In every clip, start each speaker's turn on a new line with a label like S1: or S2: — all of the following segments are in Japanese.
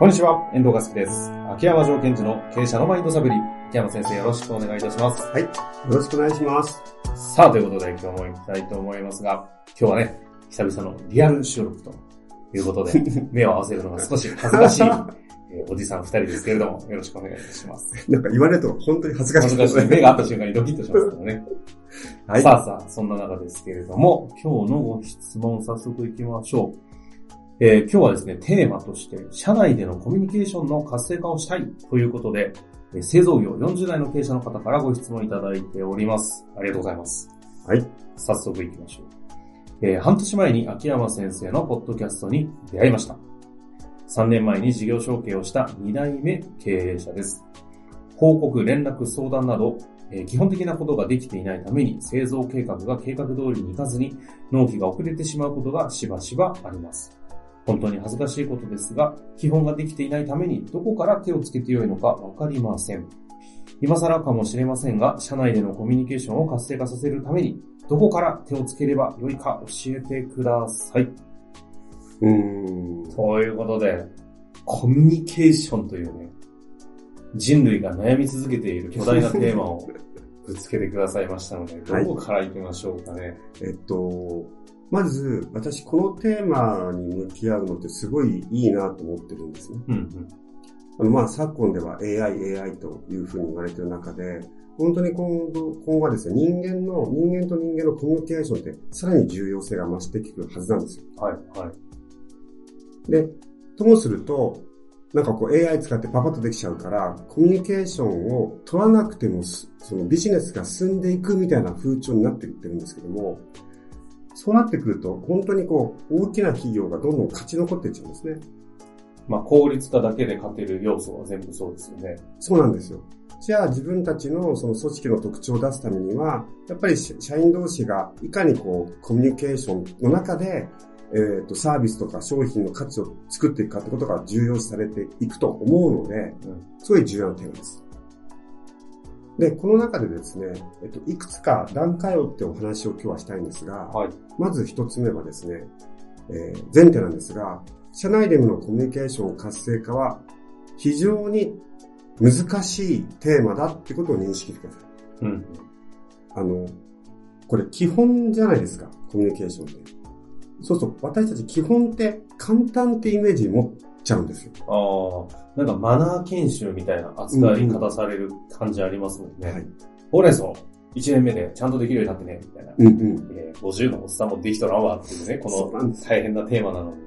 S1: こんにちは、遠藤和樹です。秋山条件時の経営者のマインドサブリ。秋山先生よろしくお願いいたします。
S2: はい。よろしくお願いします。
S1: さあ、ということで今日も行きたいと思いますが、今日はね、久々のリアル収録ということで、目を合わせるのが少し恥ずかしい、えーおじさん二人ですけれども、よろしくお願いいたします。
S2: なんか言われると本当に恥ずかしい
S1: 恥ずかしい。目が合った瞬間にドキッとしますからね。
S2: はい。
S1: さあさあ、そんな中ですけれども、今日のご質問早速行きましょう。えー今日はですね、テーマとして、社内でのコミュニケーションの活性化をしたいということで、えー製造業40代の経営者の方からご質問いただいております。ありがとうございます。
S2: はい。
S1: 早速行きましょう。えー半年前に秋山先生のポッドキャストに出会いました。3年前に事業承継をした2代目経営者です。報告、連絡、相談など、えー基本的なことができていないために製造計画が計画通りにいかずに納期が遅れてしまうことがしばしばあります。本当に恥ずかしいことですが、基本ができていないためにどこから手をつけてよいのかわかりません。今更かもしれませんが、社内でのコミュニケーションを活性化させるために、どこから手をつければよいか教えてください。
S2: うーん。
S1: ということで、コミュニケーションというね、人類が悩み続けている巨大なテーマをぶつけてくださいましたので、
S2: はい
S1: どこから行きましょうかね。
S2: えっと、まず、私、このテーマに向き合うのってすごいいいなと思ってるんですね。
S1: うんうん。
S2: あの、まあ、昨今では AI、AI というふうに言われている中で、本当に今後、今後はですね、人間の、人間と人間のコミュニケーションってさらに重要性が増してくるはずなんですよ。
S1: はい、はい。
S2: で、ともすると、なんかこう AI 使ってパパッとできちゃうから、コミュニケーションを取らなくてもす、そのビジネスが進んでいくみたいな風潮になっていってるんですけども、そうなってくると、本当にこう、大きな企業がどんどん勝ち残っていっちゃうんですね。
S1: まあ、効率化だけで勝てる要素は全部そうですよね。
S2: そうなんですよ。じゃあ自分たちのその組織の特徴を出すためには、やっぱり社社員同士がいかにこう、コミュニケーションの中で、えっ、と、サービスとか商品の価値を作っていくかってことが重要視されていくと思うので、
S1: うん
S2: すごい重要なテーマです。で、この中でですね、えっと、いくつか段階をってお話を今日はしたいんですが、
S1: はい。
S2: まず一つ目はですね、えー前提なんですが、社内でのコミュニケーション活性化は非常に難しいテーマだってことを認識してください。
S1: うん。
S2: あの、これ基本じゃないですか、コミュニケーションって。そうそう、私たち基本って簡単ってイメージ持っちゃうんですよ。
S1: ああ、なんかマナー研修みたいな扱い方される感じありますもんね。
S2: はい。
S1: ほうれん草、1年目でちゃんとできるようになってね、みたいな。
S2: うんうん。
S1: えー50のおっさんもできとらんわっていうね、この大変なテーマなのに。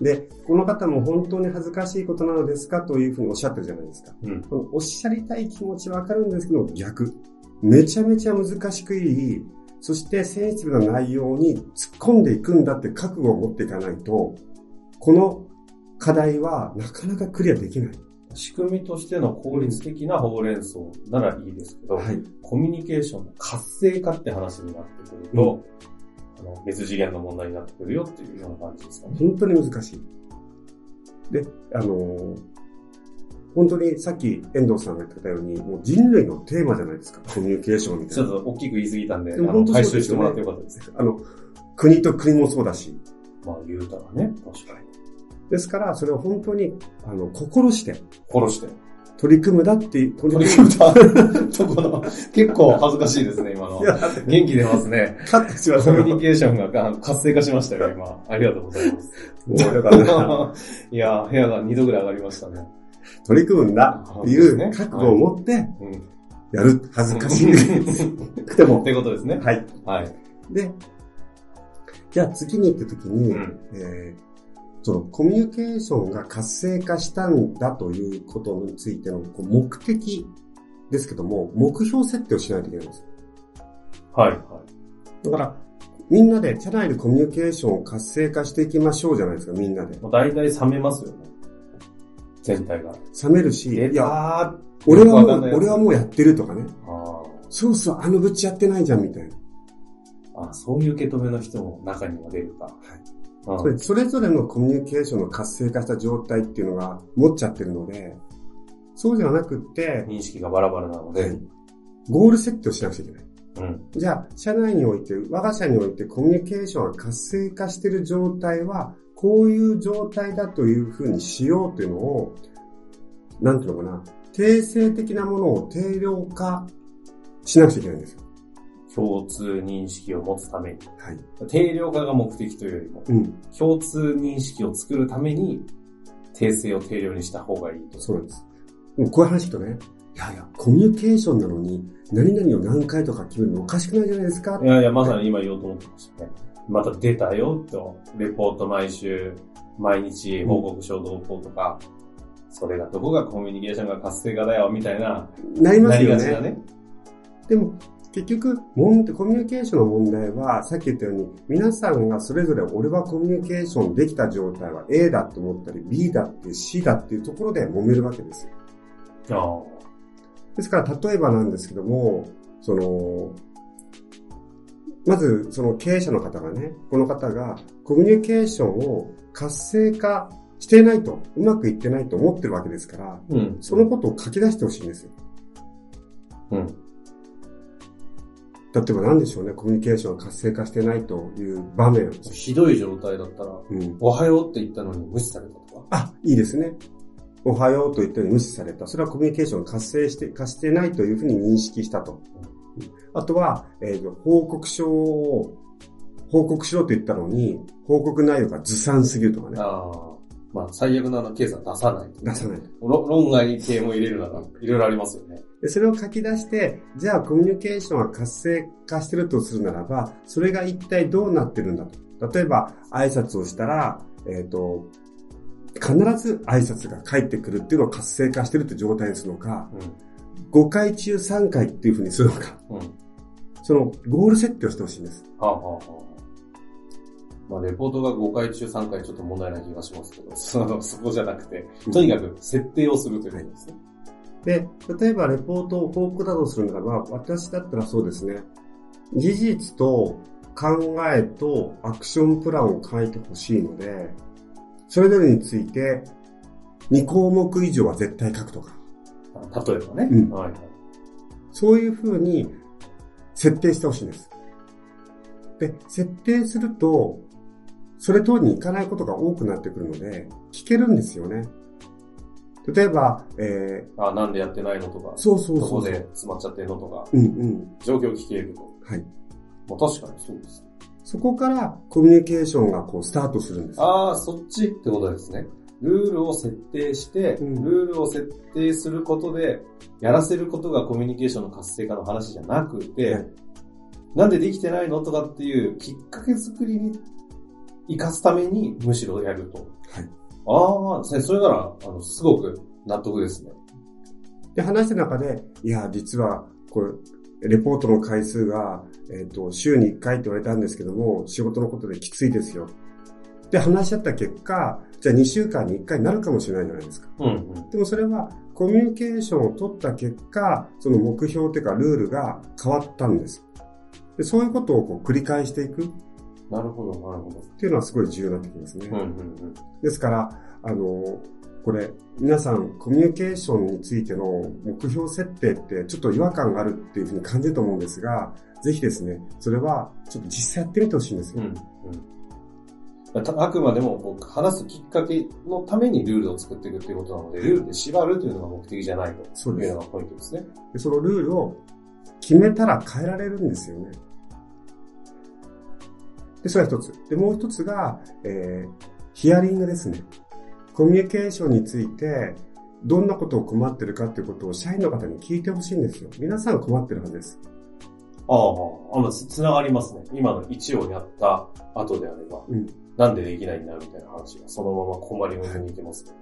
S2: で、この方も本当に恥ずかしいことなのですかというふうにおっしゃってるじゃないですか。
S1: うん。
S2: このおっしゃりたい気持ちわかるんですけど、逆。めちゃめちゃ難しくいい、そしてセンシティブな内容に突っ込んでいくんだって覚悟を持っていかないと、この課題はなかなかクリアできない。
S1: 仕組みとしての効率的なほうれん草ならいいですけど、
S2: はい。
S1: コミュニケーションの活性化って話になってくると、あの別次元の問題になってくるよっていうような感じですかね。
S2: 本当に難しい。で、あのー本当にさっき遠藤さんが言ってたように、もう人類のテーマじゃないですか。コミュニケーションみたいな
S1: ちょっ。と大きく言い過ぎたんで、あの
S2: で
S1: 回収してもらってよかったです。
S2: あの、国と国もそうだし。
S1: まあ言うたらね、確かに。
S2: ですから、それを本当に、あの、心して
S1: 殺して。
S2: 取り組むだって取
S1: 取り組んだ ところ、結構恥ずかしいですね、今の元気出ますね。
S2: カットしました
S1: コミュニケーションが活性化しましたよ、今。ありがとうございます。
S2: もうだから、
S1: いや、部屋が2度ぐらい上がりましたね。
S2: 取り組むんだっていう覚悟を持って
S1: うん。
S2: やる。恥ずかしくても
S1: っ。てことですね。
S2: はい。
S1: はい。
S2: で、じゃあ次に行った時に、
S1: うん
S2: えーそのコミュニケーションが活性化したんだということについてのこう目的ですけども、目標設定をしないといけないんです。
S1: はい。はい。
S2: だから、みんなで社内でコミュニケーションを活性化していきましょうじゃないですか、みんなで。
S1: もう大体冷めますよね。全体が。
S2: 冷めるし、
S1: 出
S2: いや、俺はもう、俺はもうやってるとかね。
S1: あ
S2: そうそう、あのぶちやってないじゃん、みたいな。
S1: ーあ、そういう受け止めの人も中には出るか。はい。
S2: それそれぞれのコミュニケーションの活性化した状態っていうのが持っちゃってるので、そうではなくって、
S1: 認識がバラバラなので。
S2: ゴール設定をしなくちゃいけない。
S1: うん。
S2: じゃあ、社内において、我が社においてコミュニケーションが活性化している状態は、こういう状態だというふうにしようというのを、なんていうのかな、定性的なものを定量化しなくちゃいけないんですよ。
S1: 共通認識を持つために。
S2: はい。
S1: 定量化が目的というよりも、
S2: うん。
S1: 共通認識を作るために、定性を定量にした方がいいと。
S2: そうなんです。でもこういう話聞くとね、いやいや、コミュニケーションなのに、何々を何回とか決めるのおかしくないじゃないですか
S1: いやいや、まさに今言おうと思ってましたね。また出たよと、レポート毎週、毎日報告書同行とか、それがどこがコミュニケーションが活性化だよ、みたいな、
S2: なりま
S1: な
S2: すよね。
S1: りがちだね。
S2: でも、結局、コミュニケーションの問題は、さっき言ったように、皆さんがそれぞれ俺はコミュニケーションできた状態は A だと思ったり、B だって C だっていうところで揉めるわけですよ。
S1: ああ。
S2: ですから、例えばなんですけども、その、まず、その経営者の方がね、この方がコミュニケーションを活性化していないと、うまくいってないと思ってるわけですから、
S1: うん。
S2: そのことを書き出してほしいんですよ。
S1: うん。
S2: 例えば何でしょうね、コミュニケーションが活性化してないという場面。
S1: ひどい状態だったら、
S2: うん。
S1: おはようって言ったのに無視されたとか？
S2: あ、いいですね。おはようと言ったように無視された。それはコミュニケーションが活性して、化してないというふうに認識したと。あとは、えーと報告書を、報告しろと言ったのに、報告内容がずさんすぎるとかね。
S1: ああ。まあ、最悪なのケースは出さないと。
S2: 出さない。
S1: ろ論外系も入れるなら、いろいろありますよね。
S2: で、それを書き出して、じゃあコミュニケーションが活性化してるとするならば、それが一体どうなってるんだと。例えば、挨拶をしたら、えっ、と、必ず挨拶が返ってくるっていうのを活性化してるって状態にするのか、
S1: う
S2: 5回中3回っていうふうにするのか、
S1: ん。うん。
S2: そのゴール設定をしてほしいんです。
S1: はあ、はあはあ、まあ、レポートが5回中3回ちょっと問題な気がしますけど、そのそこじゃなくて、とにかく設定をするということですね。
S2: で、例えばレポートを報告などするならば、私だったらそうですね、事実と考えとアクションプランを書いてほしいので、それぞれについて2項目以上は絶対書くとか、
S1: あ例えばね。
S2: うん
S1: はいはい。
S2: そういうふうに設定してほしいんです。で、設定すると、それ通りにいかないことが多くなってくるので、聞けるんですよね。例えば、え
S1: あ、なんでやってないのとか
S2: ー、、そうそう
S1: ど
S2: そう。
S1: こで詰まっちゃってんのとか、
S2: うんうん。
S1: 状況聞けると。
S2: はい。
S1: まあ確かにそうですね。
S2: そこからコミュニケーションがこうスタートするんです。
S1: ああ、そっちってことですね。ルールを設定して、
S2: うん
S1: ルールを設定することで、やらせることがコミュニケーションの活性化の話じゃなくて、
S2: はい
S1: なんでできてないのとかっていうきっかけ作りに活かすためにむしろやると。
S2: はい。
S1: ああ、それなら、あの、すごく納得ですね。
S2: で、話した中で、いや、実は、これ、レポートの回数が、えっ、と、週に1回って言われたんですけども、仕事のことできついですよ。で、話し合った結果、じゃあ2週間に1回になるかもしれないじゃないですか。
S1: うんうん。
S2: でもそれは、コミュニケーションを取った結果、その目標というかルールが変わったんです。でそういうことをこう繰り返していくっ
S1: なるほど、なるほど。
S2: ていうのはすごい重要になってきますね。
S1: うんうんうん。
S2: ですから、あの、これ、皆さん、コミュニケーションについての目標設定ってちょっと違和感があるっていうふうに感じると思うんですが、ぜひですね、それはちょっと実際やってみてほしいんですよ。
S1: うんうん。たあくまでもこう話すきっかけのためにルールを作っていくっていうことなので、ルールで縛るというのが目的じゃないというのがポイントですね。
S2: でそのルールを決めたら変えられるんですよね。で、それは一つ。で、もう一つが、えー、ヒアリングですね。コミュニケーションについて、どんなことを困ってるかっていうことを社員の方に聞いてほしいんですよ。皆さん困ってるはずです。
S1: ああ、あの、つつながりますね。今の1をやった後であれば、
S2: うん
S1: なんでできないんだみたいな話がそのまま困りごとにいけますね。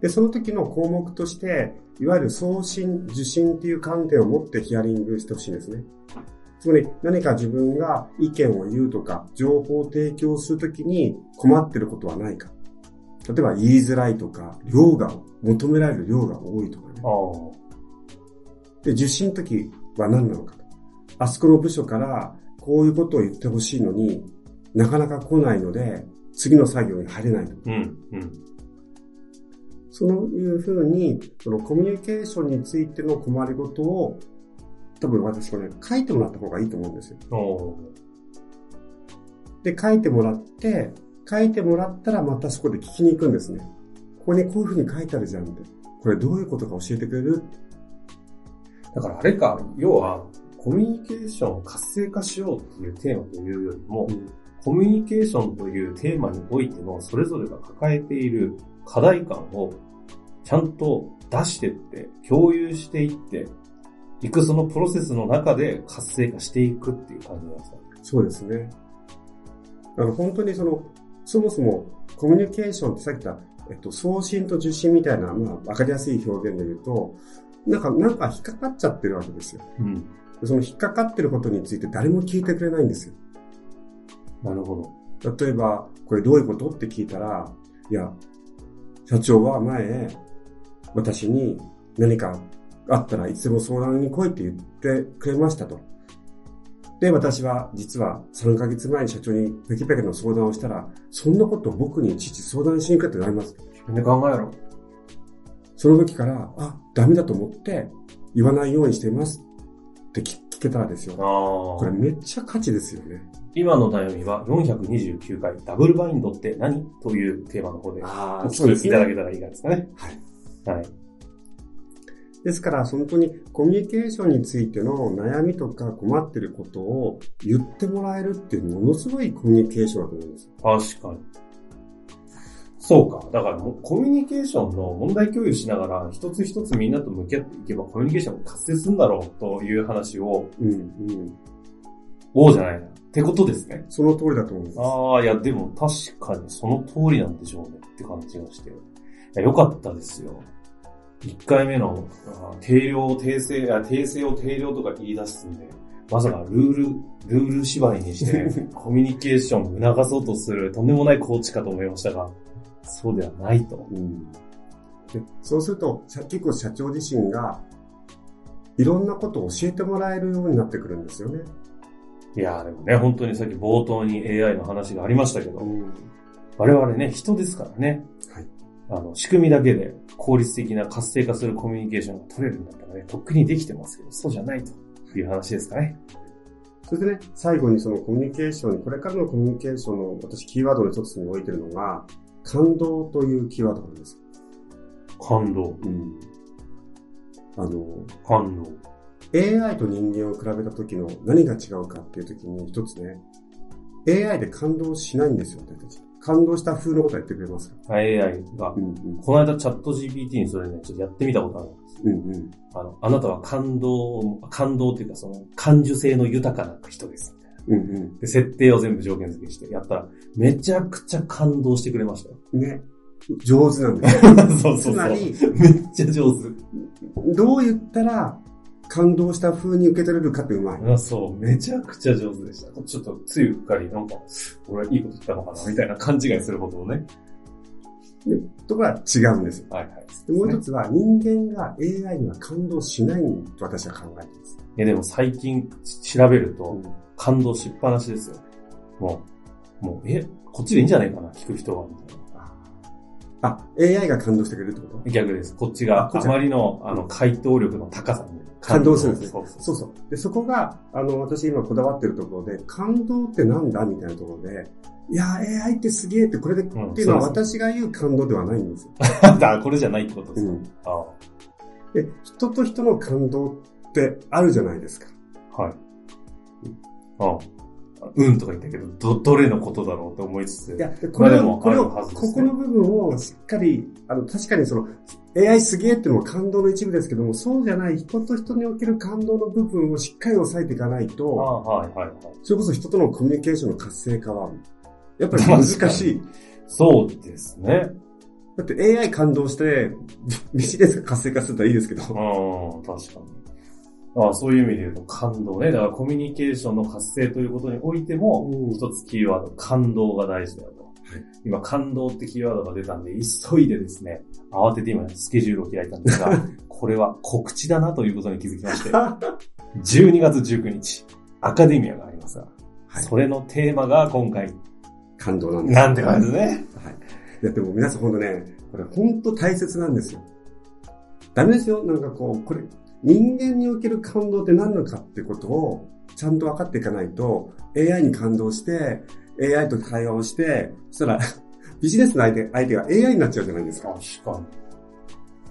S2: で、その時の項目として、いわゆる送信、受信っていう観点を持ってヒアリングしてほしいんですね。つまり何か自分が意見を言うとか、情報を提供するときに困ってることはないか。例えば言いづらいとか、量が、求められる量が多いとかね。
S1: あ
S2: で、受信の時は何なのかと。あそこの部署からこういうことを言ってほしいのになかなか来ないので、次の作業に入れないと。
S1: あ。うん、うん。
S2: そういうふうに、そのコミュニケーションについての困りごとを、多分私はね、書いてもらった方がいいと思うんですよ。
S1: お
S2: で、書いてもらって、書いてもらったらまたそこで聞きに行くんですね。ここにこういうふうに書いてあるじゃんって。これどういうことか教えてくれる
S1: だからあれか、要は、コミュニケーションを活性化しようっていうテーマというよりも、
S2: うん
S1: コミュニケーションというテーマにおいてのそれぞれが抱えている課題感をちゃんと出してって、共有していって、いくそのプロセスの中で活性化していくっていう感じなんですか？
S2: そうですね。あの、本当にその、そもそもコミュニケーションってさっき言った、えっと、送信と受信みたいな、まあ、わかりやすい表現で言うと、なんか、なんか引っかかっちゃってるわけですよ。
S1: うん。
S2: でその引っかかってることについて誰も聞いてくれないんですよ。
S1: なるほど。
S2: 例えば、これどういうこと？って聞いたら、いや、社長は前、私に何かあったらいつでも相談に来いって言ってくれましたと。で、私は実は3ヶ月前に社長にペキペキの相談をしたら、そんなことを僕にいちいち相談しにくいってなります。
S1: 自分で考えろ。
S2: その時から、あ、ダメだと思って言わないようにしていますって聞聞けたらですよ。
S1: あ
S2: これめっちゃ価値ですよね。
S1: 今の悩みは429回ダブルバインドって何？というテーマの方で
S2: あ
S1: お聞きいただけたらいいかですかね。
S2: はい。
S1: はい。
S2: ですから、本当にコミュニケーションについての悩みとか困ってることを言ってもらえるっていうものすごいコミュニケーションだと思うんです。
S1: 確かに。そうか。だからコミュニケーションの問題共有しながら、一つ一つみんなと向き合っていけばコミュニケーションが活性するんだろうという話を、
S2: うん、うん。
S1: おうじゃないな。ってことですね。
S2: その通りだと思います。
S1: ああ、いや、でも確かにその通りなんでしょうねって感じがして。いや、よかったですよ。一回目の、定量、訂正、あ訂正を定量とか言い出すんで、まさかルール、ルール縛りにして、コミュニケーションを促そうとするとんでもないコーチかと思いましたが、そうではないと。
S2: うん、でそうすると、社結構社長自身が、いろんなことを教えてもらえるようになってくるんですよね。
S1: いやーでもね、本当にさっき冒頭に AI の話がありましたけど、
S2: ん。
S1: 我々ね、人ですからね。
S2: はい。
S1: あの、仕組みだけで効率的な活性化するコミュニケーションが取れるんだったらね、とっくにできてますけど、そうじゃないという話ですかね。
S2: そしてね、最後にそのコミュニケーションに、これからのコミュニケーションの私キーワードの一つに置いてるのが、感動というキーワードなんです。
S1: 感動。
S2: うん。あの、
S1: 感動。
S2: AI と人間を比べた時の何が違うかっていう時に一つね、AI で感動しないんですよ、私たち。感動した風のことは言ってくれますか
S1: AI が
S2: う、んうん。
S1: この間チャット GPT にそれね、ちょっとやってみたことあるんです。
S2: うんうん。
S1: あの、あなたは感動、感動っていうかその、感受性の豊かな人です。
S2: うんうん。
S1: で、設定を全部条件付けしてやったら、めちゃくちゃ感動してくれましたよ。
S2: ね。上手なんです。
S1: そうそうそう。
S2: つまり、
S1: めっちゃ上手。
S2: どう言ったら感動した風に受け取れるかってうまい。
S1: あそう、めちゃくちゃ上手でした。ちょっとついうっかり、なんか、俺はいいこと言ったのかなみたいな勘違いするほどね。
S2: でところが違うんですよ。
S1: はいはい。
S2: でもう一つは人間が AI には感動しないと私は考えています。
S1: いやでも最近調べると
S2: うん
S1: 感動しっぱなしですよ。もう、もう、え、こっちでいいんじゃないかな？聞く人は。みたいな
S2: あ、AI が感動してくれるってこと？
S1: 逆です。こっちが
S2: あ
S1: まりの、あの、回答力の高さに
S2: 感動するんですね
S1: そうそう。
S2: で、そこが、あの、私今こだわってるところで、感動ってなんだみたいなところで、いや、AI ってすげえって、これで、
S1: うん
S2: っていうのは私が言う感動ではないんですよ。
S1: だこれじゃないってことですか、
S2: うん。
S1: あ
S2: で、人と人の感動ってあるじゃないですか。
S1: あはい。ああうんとか言ったけど、ど、どれのことだろうと思いつつ。
S2: いや、でこれ
S1: も
S2: これを、ここの部分をしっかり、あの、確かにその、AI すげえっていうのも感動の一部ですけども、そうじゃない人と人における感動の部分をしっかり押さえていかない
S1: あ
S2: と、
S1: あ、はいはいはい。
S2: それこそ人とのコミュニケーションの活性化は、やっぱり難しい。
S1: そうですね。
S2: だって AI 感動して、ビジネスが活性化するとはいいですけど
S1: う、ん、確かに。ああそういう意味で言うと感動ね。だからコミュニケーションの活性ということにおいても、
S2: うん
S1: 一つキーワード、感動が大事だよと。今、感動ってキーワードが出たんで、急いでですね、慌てて今スケジュールを開いたんですが、これは告知だなということに気づきまして、12月19日、アカデミアがありますが、
S2: はい
S1: それのテーマが今回、
S2: 感動なんです。
S1: なんて感じですね。
S2: はい。いや、でも皆さん本当ね、これ本当大切なんですよ。ダメですよ。なんかこう、これ、人間における感動って何なのかってことをちゃんと分かっていかないと、AI に感動して、AI と会話をして、そしたら、ビジネスの相手相手が AI になっちゃうじゃないですか。
S1: 確かに。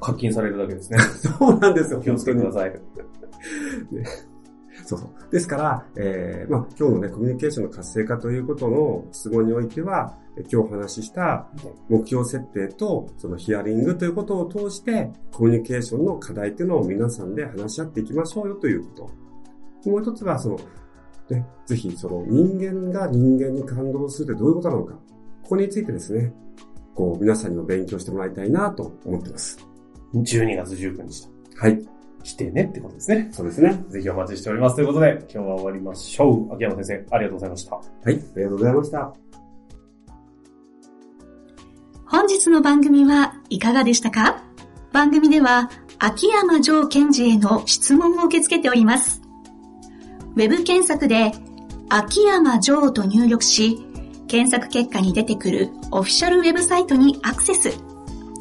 S1: 課金されるだけですね。
S2: そうなんですよ、
S1: 気をつけてください。
S2: そうそう。ですから、えー、まあ、今日のね、コミュニケーションの活性化ということの質問においては、え今日お話しした目標設定と、そのヒアリングということを通して、コミュニケーションの課題っていうのを皆さんで話し合っていきましょうよということ。もう一つは、その、ね、ぜひ、その人間が人間に感動するってどういうことなのか。ここについてですね、こう、皆さんにも勉強してもらいたいなと思ってます。
S1: 12月19日と
S2: はい。
S1: 来てねってことですね。
S2: そうですね。
S1: ぜひお待ちしております。ということで、今日は終わりましょう。秋山先生、ありがとうございました。
S2: はい。ありがとうございました。
S3: 本日の番組はいかがでしたか？番組では秋山城賢治への質問を受け付けております。ウェブ検索で秋山城と入力し、検索結果に出てくるオフィシャルウェブサイトにアクセス。